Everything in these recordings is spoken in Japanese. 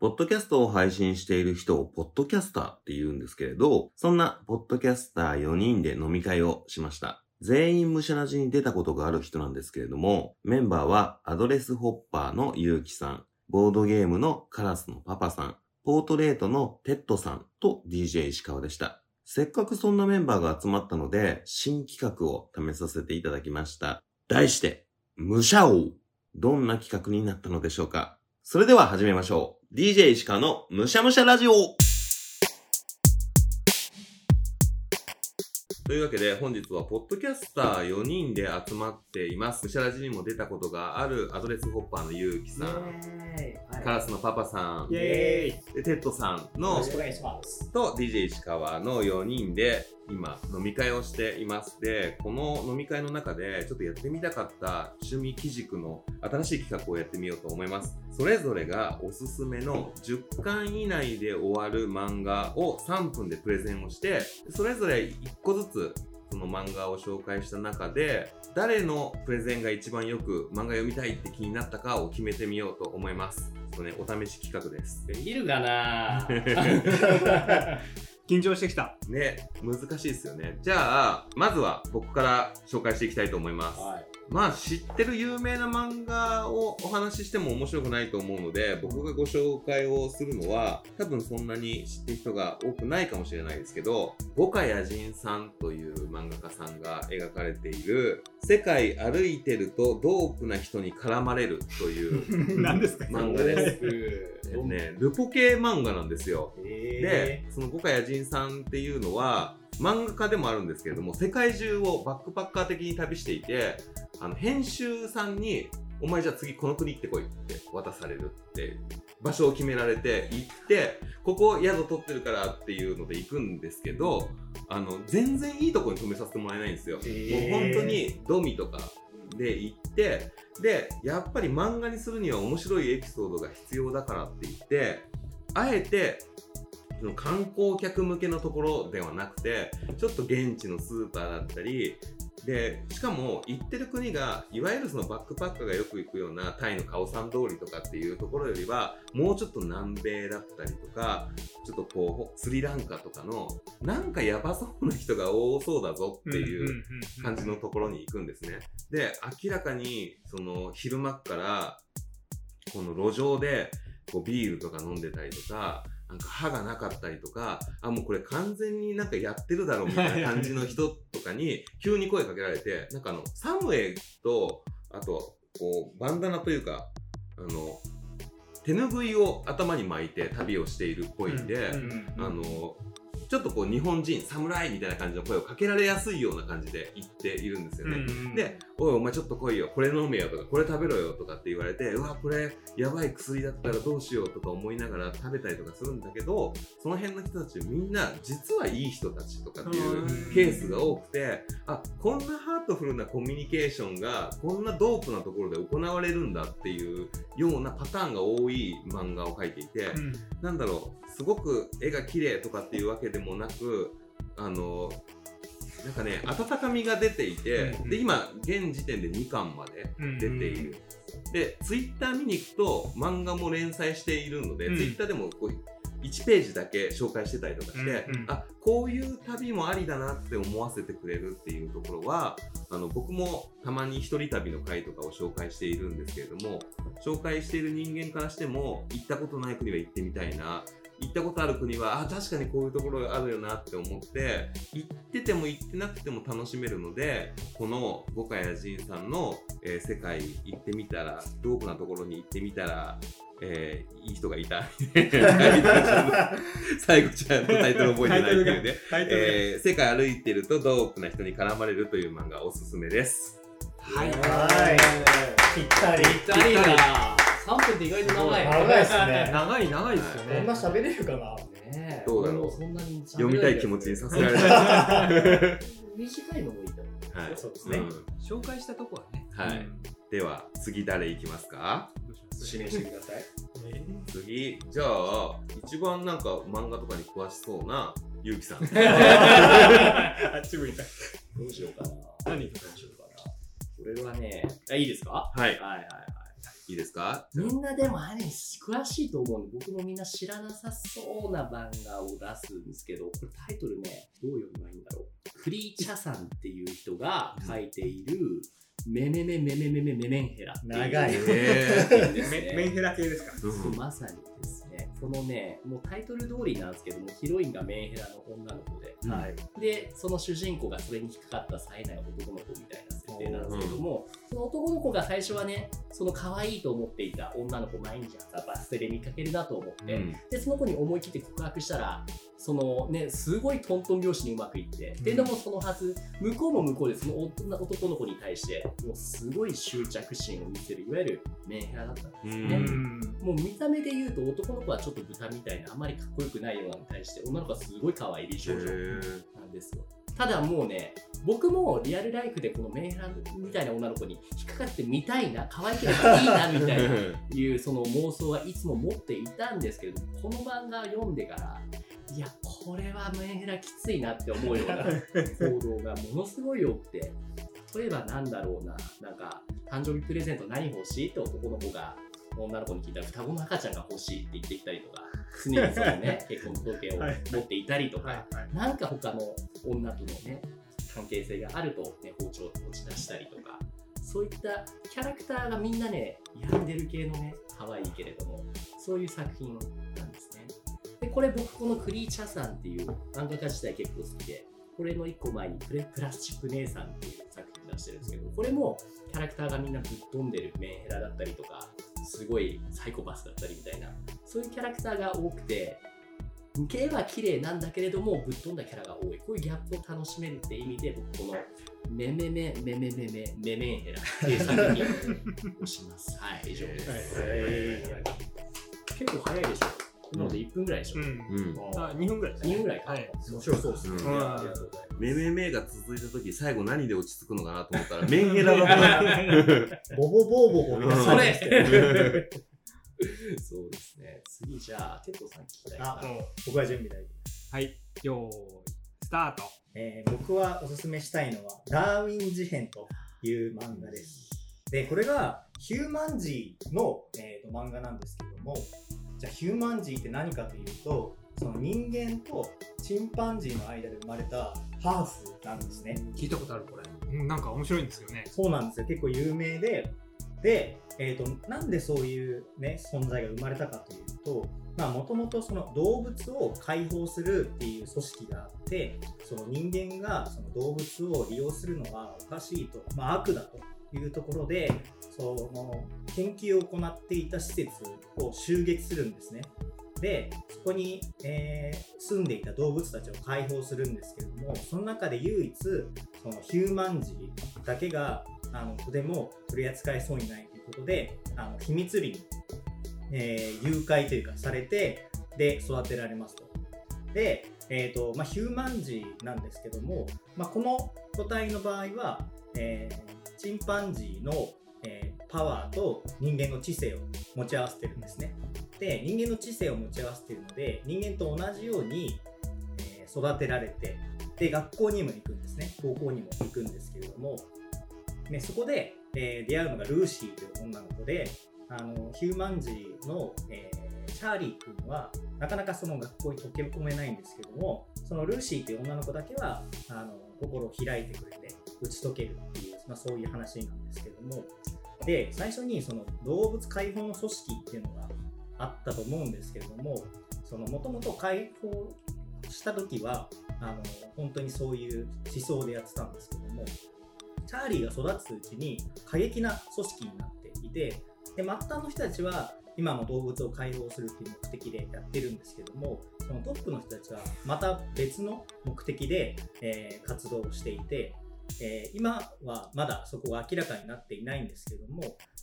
ポッドキャストを配信している人をポッドキャスターって言うんですけれど、そんなポッドキャスター4人で飲み会をしました。全員ムシャラジに出たことがある人なんですけれども、メンバーはアドレスホッパーのゆうきさん、ボードゲームのカラスのパパさん、ポートレートのテッドさんと DJ 石川でした。せっかくそんなメンバーが集まったので、新企画を試させていただきました。題して、ムシャ王。どんな企画になったのでしょうかそれでは始めましょう。DJ 石川のむしゃむしゃラジオ。というわけで本日はポッドキャスター4人で集まっています。むしゃラジにも出たことがあるアドレスホッパーのゆうきさん、カラスのパパさん、イエーイ。でテッドさんよろしくお願いします。と DJ 石川の4人で今飲み会をしています。でこの飲み会の中でちょっとやってみたかった趣味基軸の新しい企画をやってみようと思います。それぞれがおすすめの10巻以内で終わる漫画を3分でプレゼンをしてそれぞれ1個ずつその漫画を紹介した中で誰のプレゼンが一番よく漫画読みたいって気になったかを決めてみようと思いますちょっとねお試し企画ですできるかな？緊張してきた。ね、難しいですよね。じゃあ、まずは僕から紹介していきたいと思います。はい。まあ、知ってる有名な漫画をお話ししても面白くないと思うので、僕がご紹介をするのは、多分そんなに知ってる人が多くないかもしれないですけど、五花野人さんという漫画家さんが描かれている、世界歩いてるとドープな人に絡まれるという 漫画です。えっとね、ルポ系漫画なんですよ。えで、その五花野人さんっていうのは漫画家でもあるんですけれども世界中をバックパッカー的に旅していてあの編集さんに「お前じゃあ次この国行ってこい」って渡されるって場所を決められて行ってここ宿取ってるからっていうので行くんですけどあの全然いいとこに泊めさせてもらえないんですよ。もう本当にドミとかで行ってでやっぱり漫画にするには面白いエピソードが必要だからって言ってあえてその観光客向けのところではなくてちょっと現地のスーパーだったりでしかも行ってる国がいわゆるそのバックパッカーがよく行くようなタイのカオサン通りとかっていうところよりはもうちょっと南米だったりとかちょっとこうスリランカとかのなんかやばそうな人が多そうだぞっていう感じのところに行くんですね。で、明らかに、その、昼間っから、この路上で、こう、ビールとか飲んでたりとか、なんか歯がなかったりとか、あ、もうこれ完全になんかやってるだろうみたいな感じの人とかに、急に声かけられて、なんかあの、サムエと、あと、こう、バンダナというか、あの、手ぬぐいを頭に巻いて旅をしているっぽいんで、あの、ちょっとこう日本人、侍みたいな感じの声をかけられやすいような感じで言っているんですよね。で、おいお前ちょっと来いよ、これ飲めよとか、これ食べろよとかって言われて、うわ、これやばい薬だったらどうしようとか思いながら食べたりとかするんだけど、その辺の人たちみんな実はいい人たちとかっていうケースが多くて、あ、こんなハートフルなコミュニケーションがこんなドープなところで行われるんだっていうようなパターンが多い漫画を描いていて、なんだろう、すごく絵が綺麗とかっていうわけでもなく、あの、なんかね、温かみが出ていて、うんで、今、現時点で2巻まで出ている。で、ツイッター見に行くと、漫画も連載しているので、うん。ツイッターでもこう1ページだけ紹介してたりとかして、うんうん。あこういう旅もありだなって思わせてくれるっていうところはあの僕もたまに一人旅の回とかを紹介しているんですけれども紹介している人間からしても行ったことない国は行ってみたいな行ったことある国はあ確かにこういうところがあるよなって思って行ってても行ってなくても楽しめるのでこの五花野人さんの、えー世界行ってみたらドープなところに行ってみたら、えーいい人がいた 最後ちゃんとタイトル覚えてないっていうねえー世界歩いてるとドープな人に絡まれるという漫画おすすめです。はいぴったり。ぴったりだ。3分って意外と長い。長いですね。長い長いですよねこんな。喋れるかなねえどうだろう俺もそんなに読みたい気持ちにさせられない。短いのもいいと思う。はいそうですねうん紹介したとこはね。はいでは次誰いきますか？指名してください。次じゃあ一番なんか漫画とかに詳しそうなゆうきさん。あっち向いた。どうしようかな。何どうしようかな。これはね、あいいですか？はい。はいはいはい。いいですか？みんなでもアニメ詳しいと思うんで、僕もみんな知らなさそうな漫画を出すんですけど、これタイトルね、どう読めばいいんだろう？クリーチャさんっていう人が書いている、メメメメメメメメメンヘラ長いねメメンヘラ系ですかうんまさにですね、このね、もうタイトル通りなんですけども、ヒロインがメンヘラの女の子で、うんはい。で、その主人公がそれに引っかかった冴えない男の子みたいな設定なんですけども、その男の子が最初はね、その可愛いと思っていた女の子、毎日朝バス停で見かけるなと思って、うん。で、その子に思い切って告白したら、そのね、すごいトントン拍子にうまくいって、うのもそのはず、向こうも向こうでその女男の子に対して、もうすごい執着心を見せる、いわゆるメンヘラだったんですね。うん。もう見た目で言うと男の子はちょっと豚みたいなあまりかっこよくないようなのに対して女の子はすごい可愛い美少女なんですよただもうね僕もリアルライフでこのメンヘラみたいな女の子に引っかかってみたいな可愛ければいいなみたいな いうその妄想はいつも持っていたんですけれどもこの漫画を読んでからいやこれはメンヘラきついなって思うような行動がものすごい多くて例えばなんだろうななんか誕生日プレゼント何欲しいって男の子が女の子に聞いたら双子の赤ちゃんが欲しいって言ってきたりとか常にそのね 結婚届を持っていたりとか、はいはい。なんか他の女とのね関係性があると、ね、包丁を持ち出したりとかそういったキャラクターがみんなね病んでる系のね可愛いけれどもそういう作品なんですね。でこれ僕このクリーチャーさんっていう漫画家自体結構好きでこれの1個前にプレプラスチック姉さんっていう作品出してるんですけどこれもキャラクターがみんなぶっ飛んでるメンヘラだったりとかすごいサイコパスだったりみたいな。そういうキャラクターが多くて毛は綺麗なんだけれどもぶっ飛んだキャラが多い。こういうギャップを楽しめるって意味で僕このメメメメメメメメメメンヘラっていう作品をします。はい以上です、はい。結構早いでしょ1分ぐらいでしょ、うん。うん。あ2分ぐらいです2分ぐらいか、はい面白そうですね、うん。ありがとうございます。めめめが続いた時最後何で落ち着くのかなと思ったら。メンヘラだったボボボーボボみたいなそ感じですけどれ。そうですね。次じゃあテッドさん聞きたいあか僕は準備大丈夫。はいよーいスタート。えー僕はおすすめしたいのは、ダーウィン事変という漫画です。で、これがヒューマンジーの、えーと漫画なんですけども、じゃあヒューマンジーって何かというと、その人間とチンパンジーの間で生まれたハーフなんですね。聞いたことあるこれうんなんか面白いんですよねそうなんですよ。結構有名で、で、えー、となんでそういう、ね、存在が生まれたかというと、もともとその動物を解放するっていう組織があって、その人間がその動物を利用するのはおかしいと、まあ、悪だというところで、その研究を行っていた施設を襲撃するんですね。で、そこに、えー住んでいた動物たちを解放するんですけれども、その中で唯一、そのヒューマンジだけがあのとても取り扱いそうにないということで、あの秘密裏に、えー誘拐というかされて、で、育てられますと。で、えーとまあ、ヒューマンジなんですけども、まあ、この個体の場合は、えーチンパンジーの、えーパワーと人間の知性を持ち合わせてるんですね。で、人間の知性を持ち合わせてるので、人間と同じように、えー育てられて、で、学校にも行くんですね。高校にも行くんですけれども、ね、そこで、えー出会うのがルーシーという女の子で、あのヒューマンジーの、えーチャーリー君はなかなかその学校に溶け込めないんですけども、そのルーシーという女の子だけはあの心を開いてくれて打ち解けるっていう、まあ、そういう話なんですけども、で、最初にその動物解放の組織っていうのがあったと思うんですけれども、そのもともと解放した時はあの本当にそういう思想でやってたんですけども、チャーリーが育つうちに過激な組織になっていて、で末端の人たちは今も動物を解放するっていう目的でやってるんですけども、そのトップの人たちはまた別の目的で、えー活動をしていて、えー今はまだそこが明らかになっていないんですけども、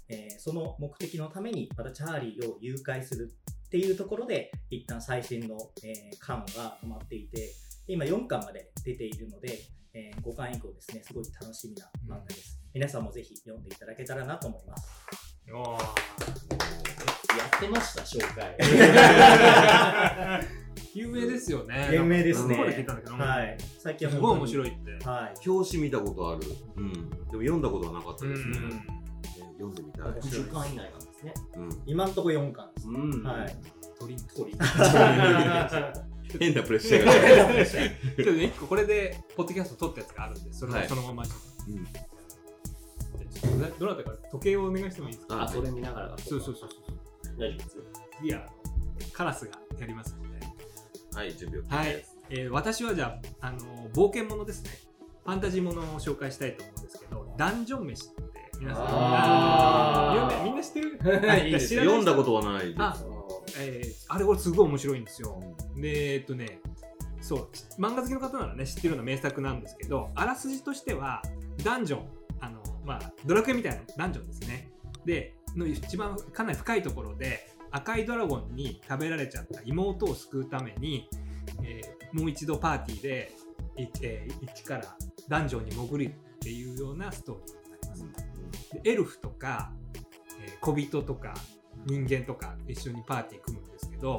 えーその目的のためにまたチャーリーを誘拐するっていうところで一旦最新の、えー巻が止まっていて今4巻まで出ているので、えー5巻以降ですねすごい楽しみな漫画です、皆さんもぜひ読んでいただけたらなと思います。おやってました紹介。ー 有名ですよね有名ですねどこで聞いたんだけどはい最近はすごい面い白いってはい表紙見たことある。うん。でも読んだことはなかったうですね。読んでみたい。10巻以内なんですねね。うん今んとこ4巻です。うんはい。鳥鳥。変なプレッシャーが ちょっとね、一個これで、ポッドキャスト撮ったやつがあるんで、それをはいそのままうんと。ちょっとどなたか時計をお願いしてもいいですかあ、それ見ながらそうそうそうそう。大丈夫です。次は、カラスがやりますので。はい準備 OK はい。です、えー私はじゃあ、あの冒険ものですね。ファンタジーものを紹介したいと思うんですけど、ダンジョン飯って皆さん、あー。有名みんな知ってる？いい読んだことはないです。あえーあれこれすごい面白いんですよ。で、えっとね、そう、漫画好きの方ならね、知ってるような名作なんですけど、あらすじとしては、ダンジョン、あの、まあ、ドラクエみたいなダンジョンですね。で、の一番かなり深いところで、赤いドラゴンに食べられちゃった妹を救うために、えーもう一度パーティーで、いえー一からダンジョンに潜るっていうようなストーリーになります。でエルフとか、えー小人とか人間とか一緒にパーティー組むんですけど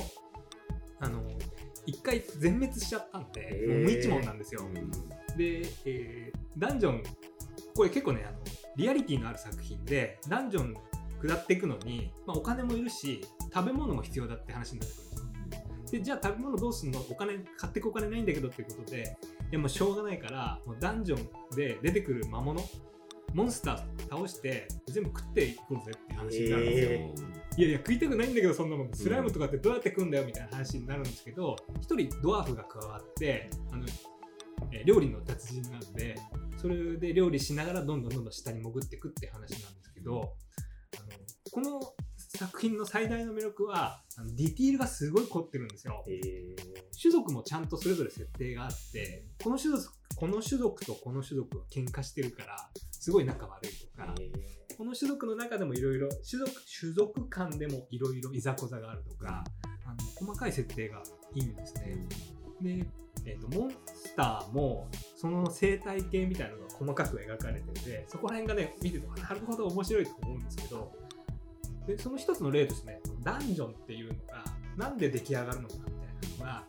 あの一回全滅しちゃったんで、もう無一文なんですよ。うんで、えーダンジョンこれ結構ねあのリアリティのある作品でダンジョン下っていくのに、まあ、お金もいるし食べ物も必要だって話になってくるんですよ。でじゃあ食べ物どうすんの？お金買ってくお金ないんだけどっていうことでいやもうしょうがないからもうダンジョンで出てくる魔物モンスター倒して全部食っていこうぜって話になるんですよ。えいやいや食いたくないんだけどそんなもんスライムとかってどうやって食うんだよみたいな話になるんですけど一人ドワーフが加わってあの、えー料理の達人なんでそれで料理しながらどんどんどんどん下に潜っていくって話なんですけどあのこの作品の最大の魅力はあのディティールがすごい凝ってるんですよ。え種族もちゃんとそれぞれ設定があってこの種族この種族とこの種族は喧嘩してるからすごい仲悪いとか、この種族の中でもいろいろ種族種族間でもいろいろいざこざがあるとかあの細かい設定がいいんですね。で、えー、とモンスターもその生態系みたいなのが細かく描かれててそこら辺がね見ててなるほど面白いと思うんですけどでその一つの例としてね。ダンジョンっていうのがなんで出来上がるのかみたいなのが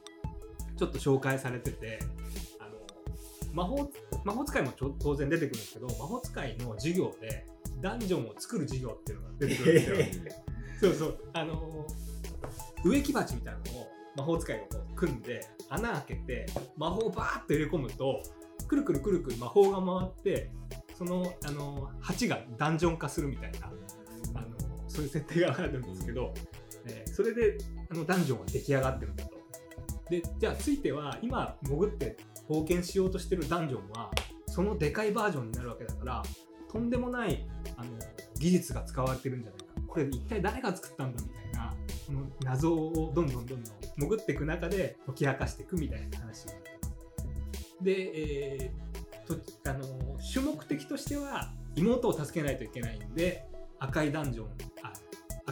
ちょっと紹介されててあの魔法魔法使いもちょ当然出てくるんですけど魔法使いの授業でダンジョンを作る授業っていうのが出てくるんですよ。そうそう、あのー植木鉢みたいなのを魔法使いがこう組んで穴開けて魔法をバーッと入れ込むとくるくるくるくる魔法が回ってその、あのー鉢がダンジョン化するみたいな、あのーそういう設定があるんですけど、えーそれであのダンジョンは出来上がってるんだと。でじゃあついては今潜って冒険しようとしてるダンジョンはそのでかいバージョンになるわけだからとんでもないあの技術が使われてるんじゃないか。これ一体誰が作ったんだみたいなこの謎をどんどんどんどん潜っていく中で解き明かしていくみたいな話になってますで、えーとあの主目的としては妹を助けないといけないんで赤いダンジョンあ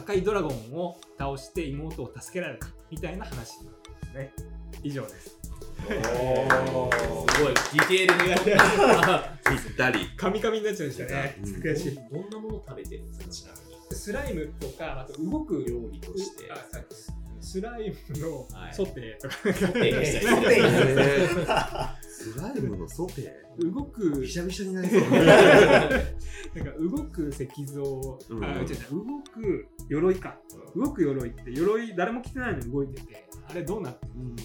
赤いドラゴンを倒して妹を助けられるかみたいな話になってますね。以上です。すごい、ディテールが。ぴったり。カミカミになっちゃいましたね。うん。悔しい。どんなもの食べてるんですか、ちなみに。スライムとかあと動く料理として。スライムのソテーとか、はいソテー。スライムのソテー。動くびしゃびしゃになりそうなんか動く石像、うんあ違う違う。動く鎧か。動く鎧。って鎧誰も着てないのに動いてて。あれどうなってるの、うん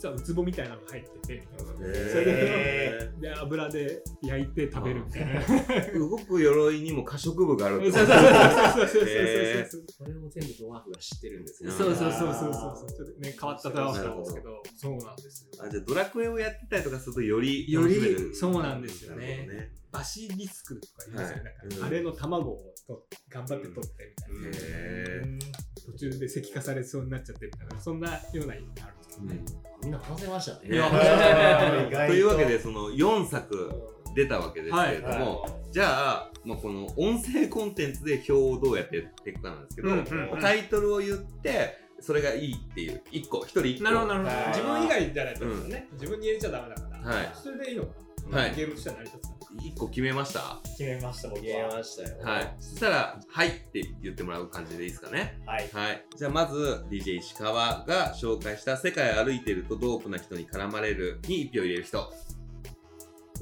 実はウツボみたいなのが入ってて。それえで油で焼いて食べるみたいな。ー動く鎧にも可食部があるそうそうそうそうそうそうへそうそれを全部ドワーフが知ってるんですね。そうそうそうそう。そうそうちょっとね変わったドラマなんですけど。そうなんですよ。あじゃあドラクエをやってたりとかするとよりより楽しめるそうなんですよね。バシリスクとか言いますよね、あれの卵をと頑張って取ってみたいな、へ途中で石化されそうになっちゃってみたいなそんなような意味があるんですけどね、みんな話せましたね。いやというわけでその4作出たわけですけれども、はいじゃあ、まあ、この音声コンテンツで表をどうやってやっていくかなんですけど、うんうんうん。タイトルを言ってそれがいいっていう1個1人1個。なるほどなるほど。はい。自分以外じゃないとですよね、自分に入れちゃダメだから、はい。それでいいのかな、はい。ゲームとしては成り立つか1個決めました？決めました僕言えはましたよ。はい。そしたら「はい」って言ってもらう感じでいいですかね？はい。はい。じゃあまず DJ 石川が紹介した「世界歩いてるとドープな人に絡まれる」に1票入れる人。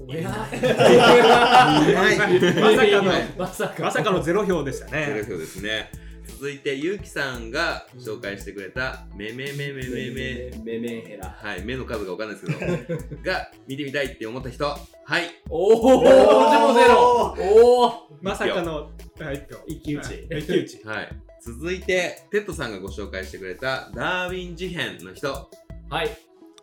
いやいない。まさかのまさかまさかのゼロ票でしたゼロね票ですね続いて、ゆうきさんが紹介してくれた、めめめめめめ、めめんへら。はい、目の数がわかんないですけど、が見てみたいって思った人、はい、おお上ゼロおおまさかの、はい、一騎打ち。はい。一騎打ち。はい。続いて、テッドさんがご紹介してくれた、ダーウィン事変の人、はい。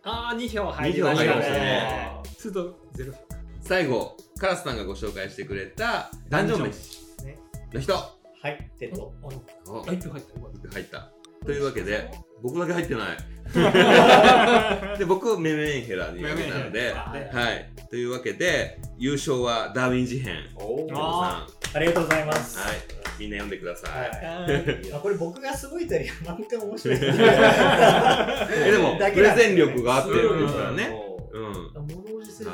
あー、2票入りました二票入りましたね。ね。と、ゼロ票。最後、カラスさんがご紹介してくれた、ダンジョン飯ね。の人、はい、テッド。あおあ、1票入った。入った。というわけで、僕だけ入ってない。で、僕、メメンヘラにあげたので、ははい。というわけで、優勝はダーウィン事変。お。あはありがとうございます。い。みんな読んでください。これ僕がすごいというより漫画面白い でも、だプレゼン力があってるんですからね。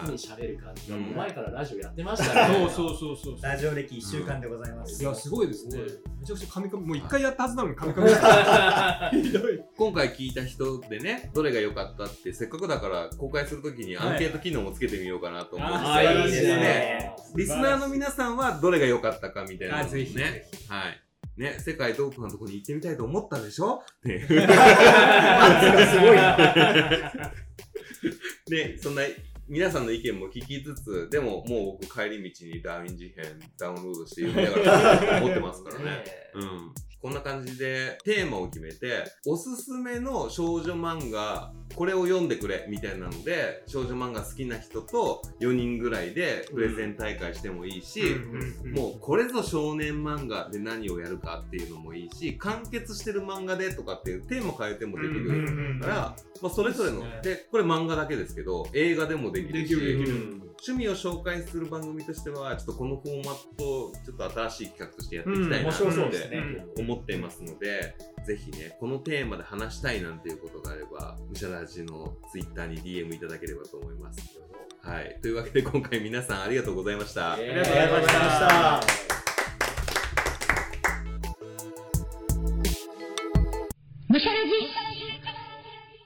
に喋る感じが、うん前からラジオやってましたね。そうそうそうそう。ラジオ歴1週間でございます。いや、すごいですね。めちゃくちゃ噛み噛み、もう一回やったはずなのに噛み噛みした。ひどい。今回聞いた人でね、どれが良かったって、せっかくだから公開するときにアンケート機能もつけてみようかなと思うんですいいですね。リスナーの皆さんはどれが良かったかみたいなのね。はい。ね、世界トップのところに行ってみたいと思ったでしょ？ね。すごいな。で、そんな皆さんの意見も聞きつつ、でももう僕帰り道にダーウィン事変ダウンロードして読みながら 思ってますからね。ねうん。こんな感じでテーマを決めて、おすすめの少女漫画、これを読んでくれみたいなので、少女漫画好きな人と4人ぐらいでプレゼン大会してもいいし、もうこれぞ少年漫画で何をやるかっていうのもいいし、完結してる漫画でとかっていうテーマ変えてもできるから、まあそれぞれの、で、これ漫画だけですけど、映画でもできるし、できるできる趣味を紹介する番組としては、ちょっとこのフォーマット、ちょっと新しい企画としてやっていきたいなと面白そう思ってですね。思っていますので、ぜひね、このテーマで話したいなんていうことがあれば、むしゃらじのツイッターに DM いただければと思います。はい。というわけで今回皆さんありがとうございました。ありがとうございました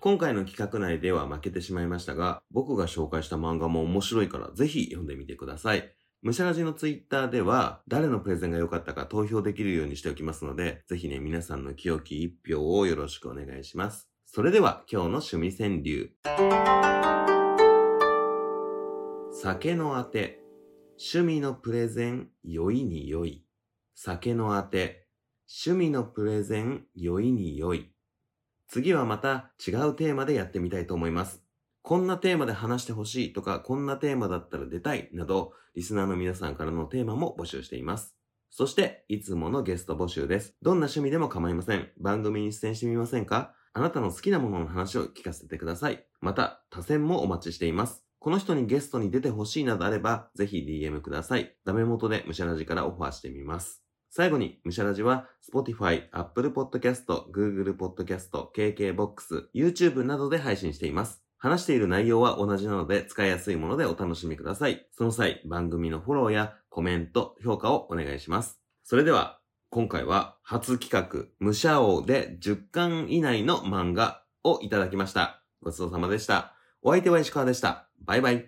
今回の企画内では負けてしまいましたが、僕が紹介した漫画も面白いからぜひ読んでみてください。むしゃらじのツイッターでは、誰のプレゼンが良かったか投票できるようにしておきますので、ぜひね、皆さんの清き一票をよろしくお願いします。それでは、今日の趣味川柳。酒のあて、趣味のプレゼン、良いに良い。酒のあて、趣味のプレゼン、良いに良い。次はまた違うテーマでやってみたいと思います。こんなテーマで話してほしいとか、こんなテーマだったら出たいなど、リスナーの皆さんからのテーマも募集しています。そして、いつものゲスト募集です。どんな趣味でも構いません。番組に出演してみませんか？あなたの好きなものの話を聞かせてください。また、他選もお待ちしています。この人にゲストに出てほしいなどあれば、ぜひ DM ください。ダメ元でむしゃらじからオファーしてみます。最後に、むしゃらじは、Spotify、Apple Podcast、Google Podcast、KKBOX、YouTube などで配信しています。話している内容は同じなので、使いやすいものでお楽しみください。その際、番組のフォローやコメント、評価をお願いします。それでは、今回は初企画、武者王で10巻以内の漫画をいただきました。ごちそうさまでした。お相手は石川でした。バイバイ。